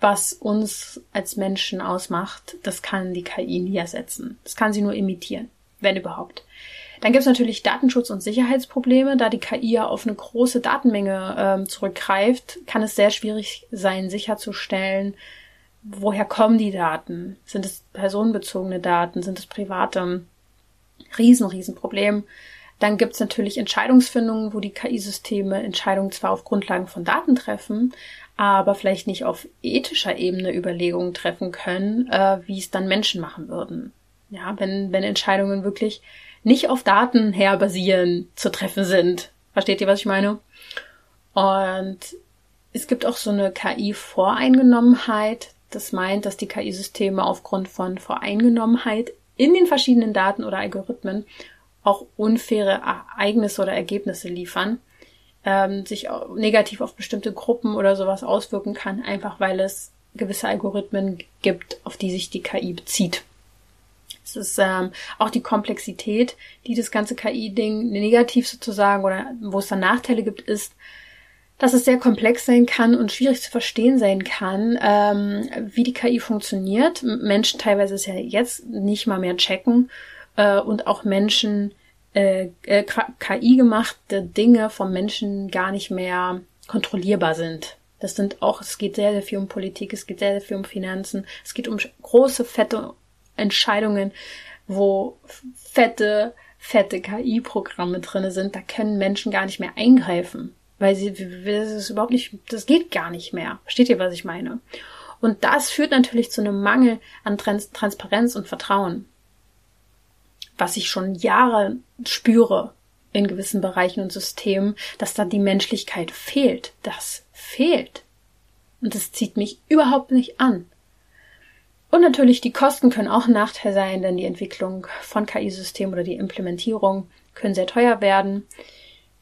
S1: was uns als Menschen ausmacht. Das kann die KI nie ersetzen. Das kann sie nur imitieren, wenn überhaupt. Dann gibt es natürlich Datenschutz- und Sicherheitsprobleme. Da die KI ja auf eine große Datenmenge ähm, zurückgreift, kann es sehr schwierig sein, sicherzustellen, woher kommen die Daten? Sind es personenbezogene Daten? Sind es private? Riesen, riesen Problem. Dann gibt es natürlich Entscheidungsfindungen, wo die KI-Systeme Entscheidungen zwar auf Grundlagen von Daten treffen, aber vielleicht nicht auf ethischer Ebene Überlegungen treffen können, äh, wie es dann Menschen machen würden. Ja, wenn, wenn Entscheidungen wirklich nicht auf Daten her basieren zu treffen sind. Versteht ihr, was ich meine? Und es gibt auch so eine KI-Voreingenommenheit. Das meint, dass die KI-Systeme aufgrund von Voreingenommenheit in den verschiedenen Daten oder Algorithmen auch unfaire Ereignisse oder Ergebnisse liefern, ähm, sich negativ auf bestimmte Gruppen oder sowas auswirken kann, einfach weil es gewisse Algorithmen gibt, auf die sich die KI bezieht. Es ist ähm, auch die Komplexität, die das ganze KI-Ding negativ sozusagen oder wo es dann Nachteile gibt, ist, dass es sehr komplex sein kann und schwierig zu verstehen sein kann, ähm, wie die KI funktioniert. Menschen teilweise es ja jetzt nicht mal mehr checken äh, und auch Menschen äh, äh, KI gemachte Dinge vom Menschen gar nicht mehr kontrollierbar sind. Das sind auch, es geht sehr, sehr viel um Politik, es geht sehr, sehr viel um Finanzen, es geht um große, fette Entscheidungen, wo fette, fette KI-Programme drinne sind, da können Menschen gar nicht mehr eingreifen. Weil sie, das ist überhaupt nicht, das geht gar nicht mehr. Versteht ihr, was ich meine? Und das führt natürlich zu einem Mangel an Trans Transparenz und Vertrauen. Was ich schon Jahre spüre in gewissen Bereichen und Systemen, dass da die Menschlichkeit fehlt. Das fehlt. Und das zieht mich überhaupt nicht an. Und natürlich die Kosten können auch ein Nachteil sein, denn die Entwicklung von KI-Systemen oder die Implementierung können sehr teuer werden.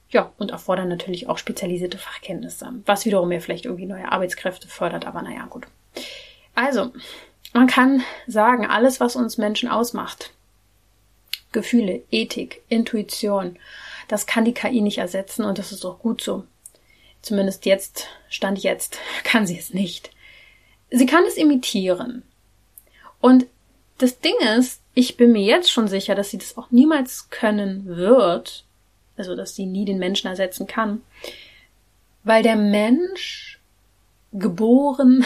S1: Ja, und erfordern natürlich auch spezialisierte Fachkenntnisse, was wiederum ja vielleicht irgendwie neue Arbeitskräfte fördert, aber naja, gut. Also, man kann sagen, alles, was uns Menschen ausmacht, Gefühle, Ethik, Intuition, das kann die KI nicht ersetzen und das ist auch gut so. Zumindest jetzt, Stand jetzt, kann sie es nicht. Sie kann es imitieren, und das Ding ist, ich bin mir jetzt schon sicher, dass sie das auch niemals können wird. Also, dass sie nie den Menschen ersetzen kann. Weil der Mensch, geboren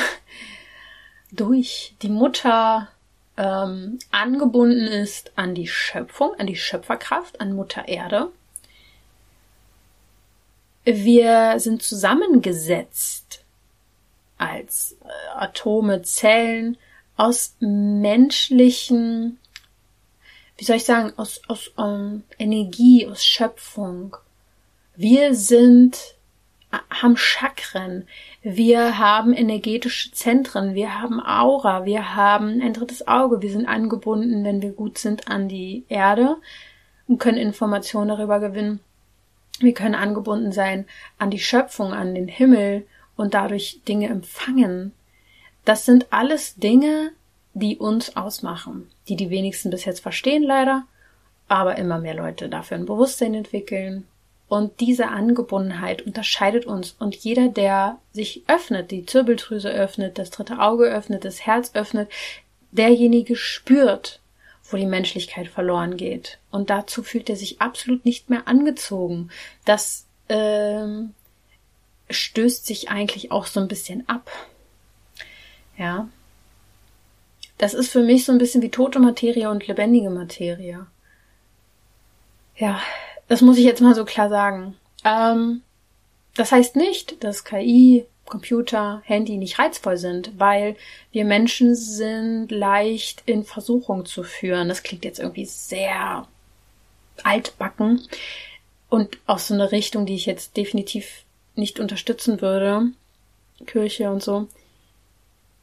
S1: durch die Mutter, ähm, angebunden ist an die Schöpfung, an die Schöpferkraft, an Mutter Erde. Wir sind zusammengesetzt als äh, Atome, Zellen aus menschlichen, wie soll ich sagen, aus, aus um, Energie, aus Schöpfung. Wir sind, haben Chakren, wir haben energetische Zentren, wir haben Aura, wir haben ein drittes Auge, wir sind angebunden, wenn wir gut sind, an die Erde und können Informationen darüber gewinnen. Wir können angebunden sein an die Schöpfung, an den Himmel und dadurch Dinge empfangen. Das sind alles Dinge, die uns ausmachen, die die wenigsten bis jetzt verstehen leider, aber immer mehr Leute dafür ein Bewusstsein entwickeln. Und diese Angebundenheit unterscheidet uns und jeder, der sich öffnet, die Zirbeldrüse öffnet, das dritte Auge öffnet, das Herz öffnet, derjenige spürt, wo die Menschlichkeit verloren geht. Und dazu fühlt er sich absolut nicht mehr angezogen. Das ähm, stößt sich eigentlich auch so ein bisschen ab. Ja. Das ist für mich so ein bisschen wie tote Materie und lebendige Materie. Ja, das muss ich jetzt mal so klar sagen. Ähm, das heißt nicht, dass KI, Computer, Handy nicht reizvoll sind, weil wir Menschen sind leicht in Versuchung zu führen. Das klingt jetzt irgendwie sehr altbacken und aus so einer Richtung, die ich jetzt definitiv nicht unterstützen würde. Kirche und so.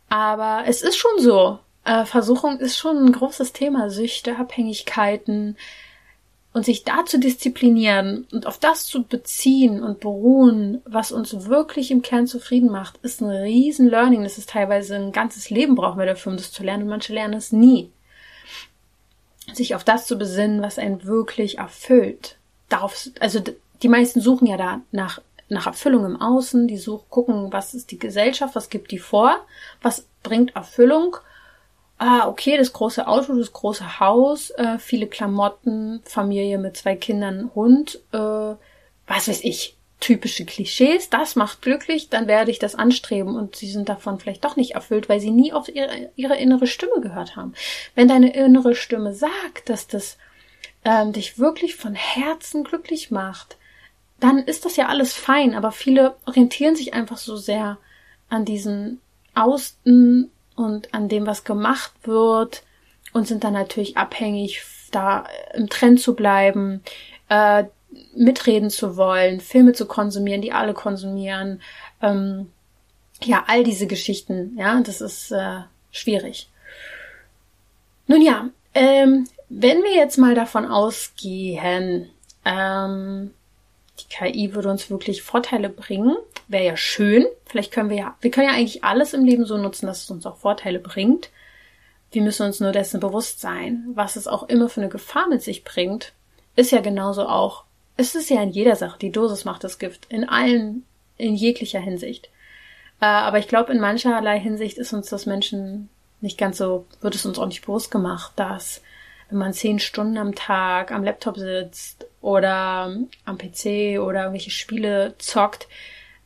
S1: Aber es ist schon so. Äh, Versuchung ist schon ein großes Thema. Süchte, Abhängigkeiten. Und sich da zu disziplinieren und auf das zu beziehen und beruhen, was uns wirklich im Kern zufrieden macht, ist ein riesen Learning. Das ist teilweise ein ganzes Leben brauchen wir dafür, um das zu lernen. Und manche lernen es nie. Sich auf das zu besinnen, was einen wirklich erfüllt. Darauf, also die meisten suchen ja da nach nach Erfüllung im Außen, die suchen, gucken, was ist die Gesellschaft, was gibt die vor, was bringt Erfüllung. Ah, okay, das große Auto, das große Haus, äh, viele Klamotten, Familie mit zwei Kindern, Hund, äh, was weiß ich, typische Klischees, das macht glücklich, dann werde ich das anstreben und sie sind davon vielleicht doch nicht erfüllt, weil sie nie auf ihre, ihre innere Stimme gehört haben. Wenn deine innere Stimme sagt, dass das ähm, dich wirklich von Herzen glücklich macht, dann ist das ja alles fein, aber viele orientieren sich einfach so sehr an diesen Außen und an dem, was gemacht wird und sind dann natürlich abhängig, da im Trend zu bleiben, äh, mitreden zu wollen, Filme zu konsumieren, die alle konsumieren, ähm, ja, all diese Geschichten, ja, das ist äh, schwierig. Nun ja, ähm, wenn wir jetzt mal davon ausgehen, ähm, KI würde uns wirklich Vorteile bringen. Wäre ja schön. Vielleicht können wir ja, wir können ja eigentlich alles im Leben so nutzen, dass es uns auch Vorteile bringt. Wir müssen uns nur dessen bewusst sein. Was es auch immer für eine Gefahr mit sich bringt, ist ja genauso auch, es ist ja in jeder Sache, die Dosis macht das Gift. In allen, in jeglicher Hinsicht. Äh, aber ich glaube, in mancherlei Hinsicht ist uns das Menschen nicht ganz so, wird es uns auch nicht bewusst gemacht, dass wenn man zehn Stunden am Tag am Laptop sitzt oder am PC oder irgendwelche Spiele zockt,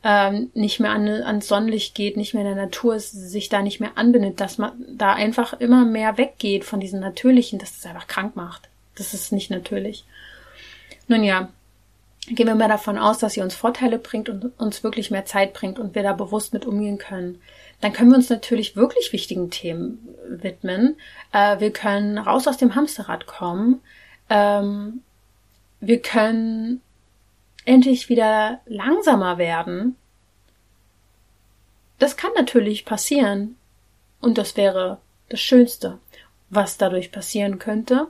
S1: ähm, nicht mehr an, ans Sonnenlicht geht, nicht mehr in der Natur sich da nicht mehr anbindet, dass man da einfach immer mehr weggeht von diesem Natürlichen, dass es einfach krank macht. Das ist nicht natürlich. Nun ja, gehen wir mal davon aus, dass sie uns Vorteile bringt und uns wirklich mehr Zeit bringt und wir da bewusst mit umgehen können dann können wir uns natürlich wirklich wichtigen Themen widmen. Äh, wir können raus aus dem Hamsterrad kommen. Ähm, wir können endlich wieder langsamer werden. Das kann natürlich passieren. Und das wäre das Schönste, was dadurch passieren könnte.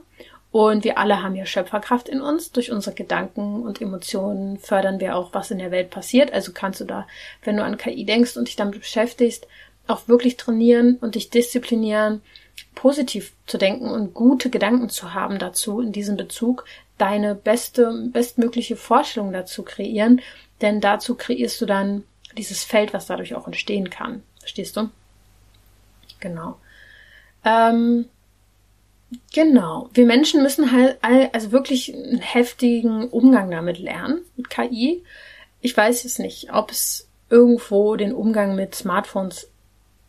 S1: Und wir alle haben ja Schöpferkraft in uns. Durch unsere Gedanken und Emotionen fördern wir auch, was in der Welt passiert. Also kannst du da, wenn du an KI denkst und dich damit beschäftigst, auch wirklich trainieren und dich disziplinieren, positiv zu denken und gute Gedanken zu haben dazu in diesem Bezug, deine beste, bestmögliche Vorstellung dazu kreieren, denn dazu kreierst du dann dieses Feld, was dadurch auch entstehen kann. Verstehst du? Genau. Ähm, Genau. Wir Menschen müssen halt also wirklich einen heftigen Umgang damit lernen, mit KI. Ich weiß es nicht, ob es irgendwo den Umgang mit Smartphones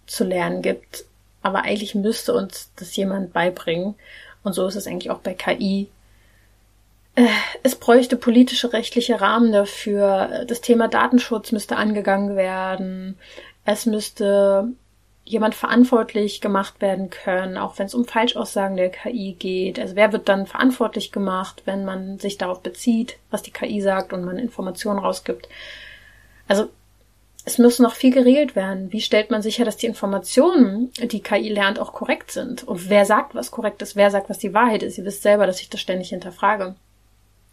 S1: zu lernen gibt. aber eigentlich müsste uns das jemand beibringen. Und so ist es eigentlich auch bei KI. Äh, es bräuchte politische, rechtliche Rahmen dafür. Das Thema Datenschutz müsste angegangen werden. Es müsste jemand verantwortlich gemacht werden können, auch wenn es um Falschaussagen der KI geht. Also wer wird dann verantwortlich gemacht, wenn man sich darauf bezieht, was die KI sagt und man Informationen rausgibt. Also es muss noch viel geregelt werden. Wie stellt man sicher, dass die Informationen, die KI lernt, auch korrekt sind? Und wer sagt, was korrekt ist? Wer sagt, was die Wahrheit ist? Ihr wisst selber, dass ich das ständig hinterfrage.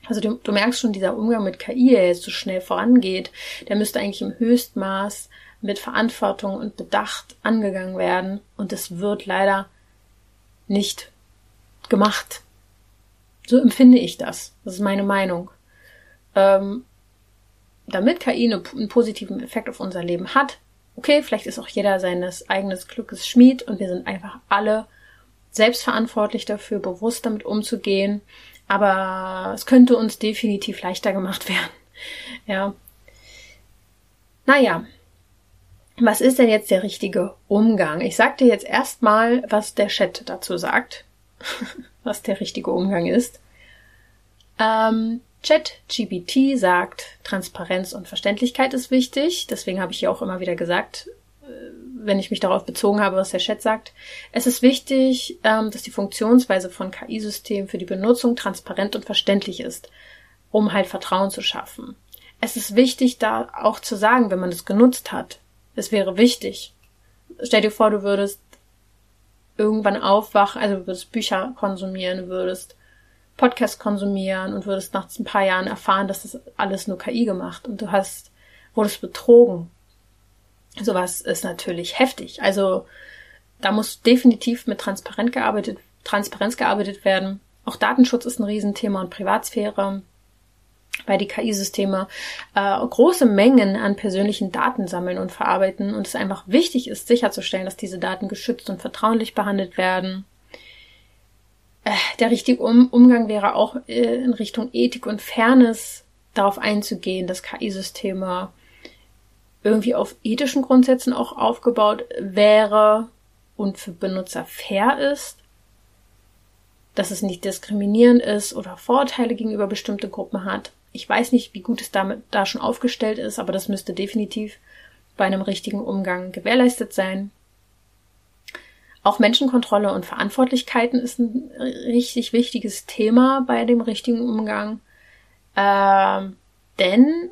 S1: Also du, du merkst schon, dieser Umgang mit KI, der jetzt so schnell vorangeht, der müsste eigentlich im Höchstmaß mit Verantwortung und Bedacht angegangen werden. Und es wird leider nicht gemacht. So empfinde ich das. Das ist meine Meinung. Ähm, damit KI einen positiven Effekt auf unser Leben hat, okay, vielleicht ist auch jeder seines eigenes Glückes Schmied und wir sind einfach alle selbstverantwortlich dafür, bewusst damit umzugehen. Aber es könnte uns definitiv leichter gemacht werden. Ja. Naja. Was ist denn jetzt der richtige Umgang? Ich sag dir jetzt erstmal, was der Chat dazu sagt. was der richtige Umgang ist. Ähm, ChatGPT sagt, Transparenz und Verständlichkeit ist wichtig. Deswegen habe ich hier auch immer wieder gesagt, äh, wenn ich mich darauf bezogen habe, was der Chat sagt. Es ist wichtig, ähm, dass die Funktionsweise von KI-Systemen für die Benutzung transparent und verständlich ist, um halt Vertrauen zu schaffen. Es ist wichtig, da auch zu sagen, wenn man es genutzt hat. Es wäre wichtig. Stell dir vor, du würdest irgendwann aufwachen, also du würdest Bücher konsumieren, du würdest Podcast konsumieren und würdest nach ein paar Jahren erfahren, dass das alles nur KI gemacht und du hast, wurdest betrogen. Sowas ist natürlich heftig. Also da muss definitiv mit Transparenz gearbeitet, Transparenz gearbeitet werden. Auch Datenschutz ist ein Riesenthema und Privatsphäre, weil die KI-Systeme äh, große Mengen an persönlichen Daten sammeln und verarbeiten und es einfach wichtig ist, sicherzustellen, dass diese Daten geschützt und vertraulich behandelt werden. Äh, der richtige um Umgang wäre auch äh, in Richtung Ethik und Fairness darauf einzugehen, dass KI-Systeme irgendwie auf ethischen Grundsätzen auch aufgebaut wäre und für Benutzer fair ist, dass es nicht diskriminierend ist oder Vorurteile gegenüber bestimmte Gruppen hat. Ich weiß nicht, wie gut es damit da schon aufgestellt ist, aber das müsste definitiv bei einem richtigen Umgang gewährleistet sein. Auch Menschenkontrolle und Verantwortlichkeiten ist ein richtig wichtiges Thema bei dem richtigen Umgang. Ähm, denn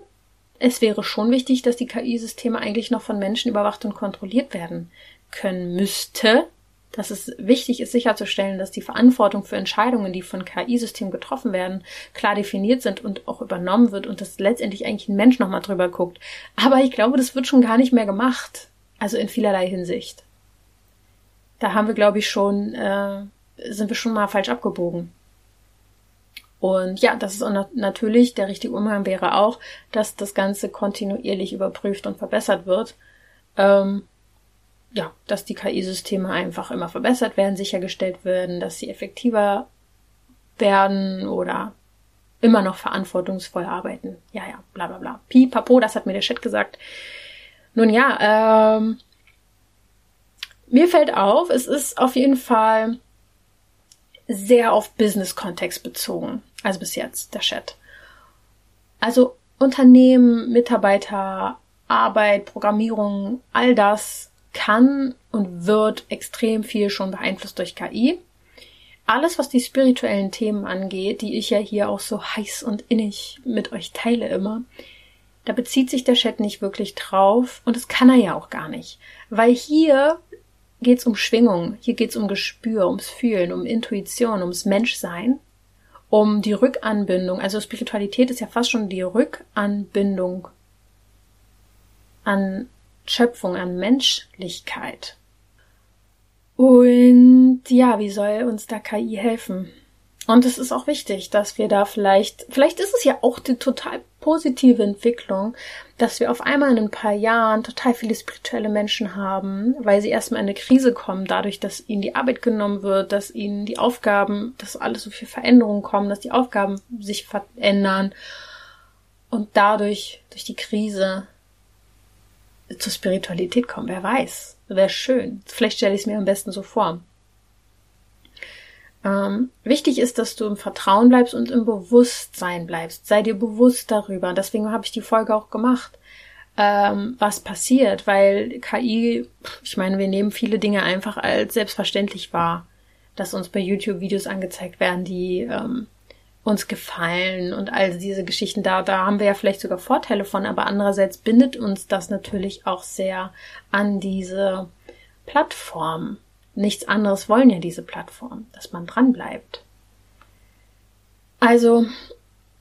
S1: es wäre schon wichtig, dass die KI-Systeme eigentlich noch von Menschen überwacht und kontrolliert werden können müsste. Dass es wichtig ist, sicherzustellen, dass die Verantwortung für Entscheidungen, die von KI-Systemen getroffen werden, klar definiert sind und auch übernommen wird und dass letztendlich eigentlich ein Mensch nochmal drüber guckt. Aber ich glaube, das wird schon gar nicht mehr gemacht. Also in vielerlei Hinsicht da haben wir, glaube ich, schon, äh, sind wir schon mal falsch abgebogen. Und ja, das ist natürlich der richtige Umgang wäre auch, dass das Ganze kontinuierlich überprüft und verbessert wird. Ähm, ja, dass die KI-Systeme einfach immer verbessert werden, sichergestellt werden, dass sie effektiver werden oder immer noch verantwortungsvoll arbeiten. Ja, ja, bla bla bla. Pi, Papo, das hat mir der Chat gesagt. Nun ja, ähm, mir fällt auf, es ist auf jeden Fall sehr auf Business-Kontext bezogen. Also bis jetzt, der Chat. Also Unternehmen, Mitarbeiter, Arbeit, Programmierung, all das kann und wird extrem viel schon beeinflusst durch KI. Alles, was die spirituellen Themen angeht, die ich ja hier auch so heiß und innig mit euch teile immer, da bezieht sich der Chat nicht wirklich drauf und das kann er ja auch gar nicht. Weil hier geht es um Schwingung, hier geht es um Gespür, ums Fühlen, um Intuition, ums Menschsein, um die Rückanbindung. Also Spiritualität ist ja fast schon die Rückanbindung an Schöpfung, an Menschlichkeit. Und ja, wie soll uns da KI helfen? Und es ist auch wichtig, dass wir da vielleicht, vielleicht ist es ja auch die total positive Entwicklung, dass wir auf einmal in ein paar Jahren total viele spirituelle Menschen haben, weil sie erstmal in eine Krise kommen, dadurch, dass ihnen die Arbeit genommen wird, dass ihnen die Aufgaben, dass alles so viel Veränderungen kommen, dass die Aufgaben sich verändern und dadurch, durch die Krise, zur Spiritualität kommen. Wer weiß. Wäre schön. Vielleicht stelle ich es mir am besten so vor. Ähm, wichtig ist, dass du im Vertrauen bleibst und im Bewusstsein bleibst. Sei dir bewusst darüber. Deswegen habe ich die Folge auch gemacht, ähm, was passiert, weil KI, ich meine, wir nehmen viele Dinge einfach als selbstverständlich wahr, dass uns bei YouTube Videos angezeigt werden, die ähm, uns gefallen und all diese Geschichten. Da, da haben wir ja vielleicht sogar Vorteile von, aber andererseits bindet uns das natürlich auch sehr an diese Plattform. Nichts anderes wollen ja diese Plattform, dass man dran bleibt. Also,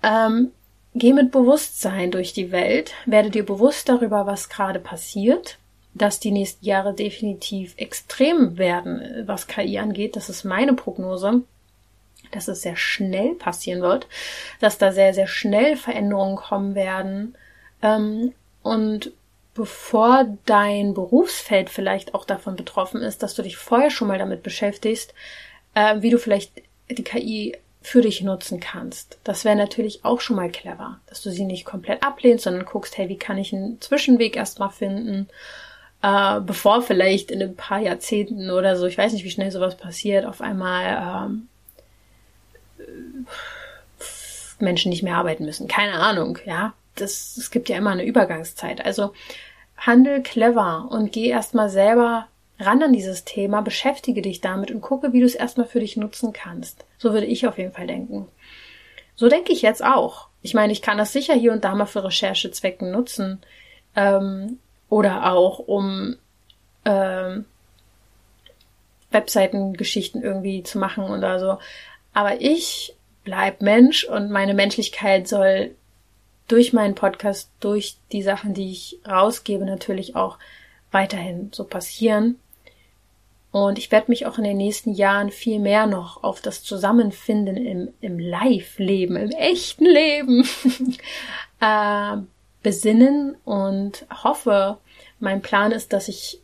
S1: ähm, geh mit Bewusstsein durch die Welt, werde dir bewusst darüber, was gerade passiert, dass die nächsten Jahre definitiv extrem werden, was KI angeht. Das ist meine Prognose, dass es sehr schnell passieren wird, dass da sehr, sehr schnell Veränderungen kommen werden. Ähm, und bevor dein Berufsfeld vielleicht auch davon betroffen ist, dass du dich vorher schon mal damit beschäftigst, äh, wie du vielleicht die KI für dich nutzen kannst. Das wäre natürlich auch schon mal clever, dass du sie nicht komplett ablehnst, sondern guckst, hey, wie kann ich einen Zwischenweg erstmal finden, äh, bevor vielleicht in ein paar Jahrzehnten oder so, ich weiß nicht, wie schnell sowas passiert, auf einmal ähm, Menschen nicht mehr arbeiten müssen. Keine Ahnung, ja. Das, es gibt ja immer eine Übergangszeit. Also handel clever und geh erstmal selber ran an dieses Thema, beschäftige dich damit und gucke, wie du es erstmal für dich nutzen kannst. So würde ich auf jeden Fall denken. So denke ich jetzt auch. Ich meine, ich kann das sicher hier und da mal für Recherchezwecken nutzen. Ähm, oder auch um ähm, Webseitengeschichten irgendwie zu machen oder so. Aber ich bleib Mensch und meine Menschlichkeit soll durch meinen Podcast, durch die Sachen, die ich rausgebe, natürlich auch weiterhin so passieren. Und ich werde mich auch in den nächsten Jahren viel mehr noch auf das Zusammenfinden im, im Live-Leben, im echten Leben äh, besinnen und hoffe, mein Plan ist, dass ich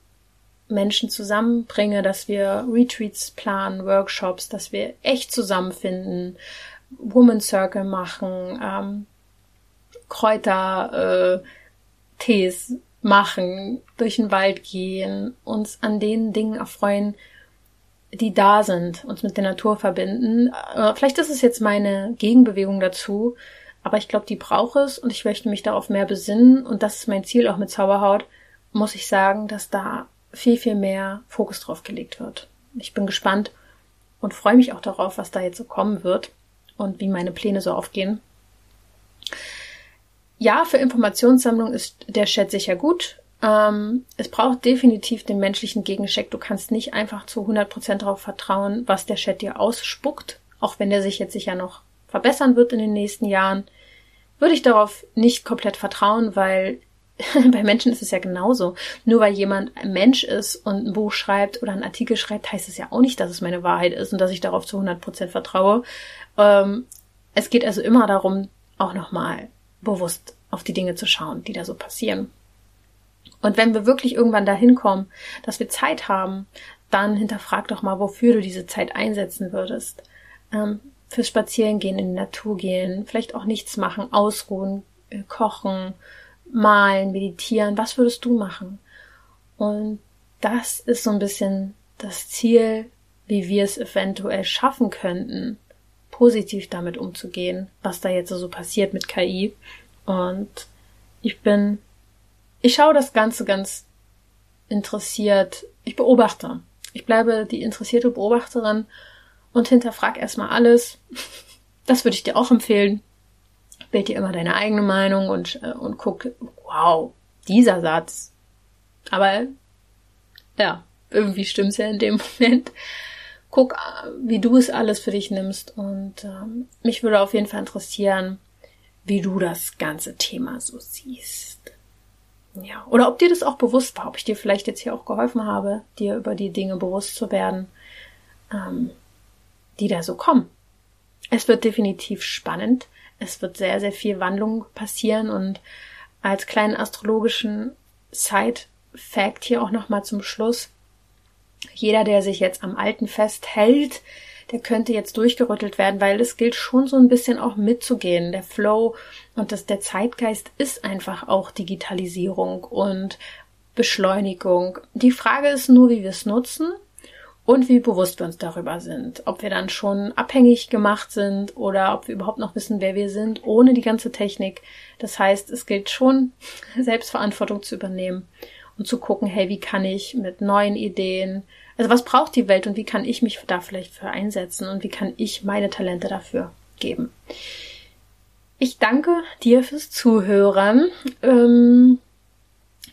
S1: Menschen zusammenbringe, dass wir Retreats planen, Workshops, dass wir echt zusammenfinden, Woman Circle machen, ähm, Kräuter, äh, machen, durch den Wald gehen, uns an den Dingen erfreuen, die da sind, uns mit der Natur verbinden. Äh, vielleicht ist es jetzt meine Gegenbewegung dazu, aber ich glaube, die braucht es und ich möchte mich darauf mehr besinnen und das ist mein Ziel auch mit Zauberhaut, muss ich sagen, dass da viel, viel mehr Fokus drauf gelegt wird. Ich bin gespannt und freue mich auch darauf, was da jetzt so kommen wird und wie meine Pläne so aufgehen. Ja, für Informationssammlung ist der Chat sicher gut. Ähm, es braucht definitiv den menschlichen Gegencheck. Du kannst nicht einfach zu 100% darauf vertrauen, was der Chat dir ausspuckt, auch wenn der sich jetzt sicher noch verbessern wird in den nächsten Jahren. Würde ich darauf nicht komplett vertrauen, weil bei Menschen ist es ja genauso. Nur weil jemand ein Mensch ist und ein Buch schreibt oder einen Artikel schreibt, heißt es ja auch nicht, dass es meine Wahrheit ist und dass ich darauf zu 100% vertraue. Ähm, es geht also immer darum, auch nochmal bewusst auf die Dinge zu schauen, die da so passieren. Und wenn wir wirklich irgendwann dahin kommen, dass wir Zeit haben, dann hinterfrag doch mal, wofür du diese Zeit einsetzen würdest. Ähm, fürs Spazierengehen in die Natur gehen, vielleicht auch nichts machen, ausruhen, äh, kochen, malen, meditieren, was würdest du machen? Und das ist so ein bisschen das Ziel, wie wir es eventuell schaffen könnten, positiv damit umzugehen, was da jetzt so passiert mit KI. Und ich bin, ich schaue das Ganze ganz interessiert, ich beobachte. Ich bleibe die interessierte Beobachterin und hinterfrag erstmal alles. Das würde ich dir auch empfehlen bild dir immer deine eigene Meinung und, äh, und guck, wow, dieser Satz. Aber ja, irgendwie stimmt's ja in dem Moment. Guck, äh, wie du es alles für dich nimmst und ähm, mich würde auf jeden Fall interessieren, wie du das ganze Thema so siehst. Ja, oder ob dir das auch bewusst war, ob ich dir vielleicht jetzt hier auch geholfen habe, dir über die Dinge bewusst zu werden, ähm, die da so kommen. Es wird definitiv spannend es wird sehr, sehr viel Wandlung passieren und als kleinen astrologischen Side-Fact hier auch nochmal zum Schluss. Jeder, der sich jetzt am Alten festhält, der könnte jetzt durchgerüttelt werden, weil es gilt schon so ein bisschen auch mitzugehen. Der Flow und das, der Zeitgeist ist einfach auch Digitalisierung und Beschleunigung. Die Frage ist nur, wie wir es nutzen und wie bewusst wir uns darüber sind. Ob wir dann schon abhängig gemacht sind oder ob wir überhaupt noch wissen, wer wir sind, ohne die ganze Technik. Das heißt, es gilt schon, Selbstverantwortung zu übernehmen und zu gucken, hey, wie kann ich mit neuen Ideen, also was braucht die Welt und wie kann ich mich da vielleicht für einsetzen und wie kann ich meine Talente dafür geben. Ich danke dir fürs Zuhören. Ähm,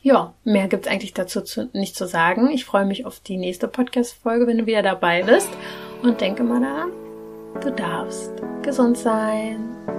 S1: ja, mehr gibt's eigentlich dazu zu, nicht zu sagen. Ich freue mich auf die nächste Podcast-Folge, wenn du wieder dabei bist. Und denke mal daran, du darfst gesund sein.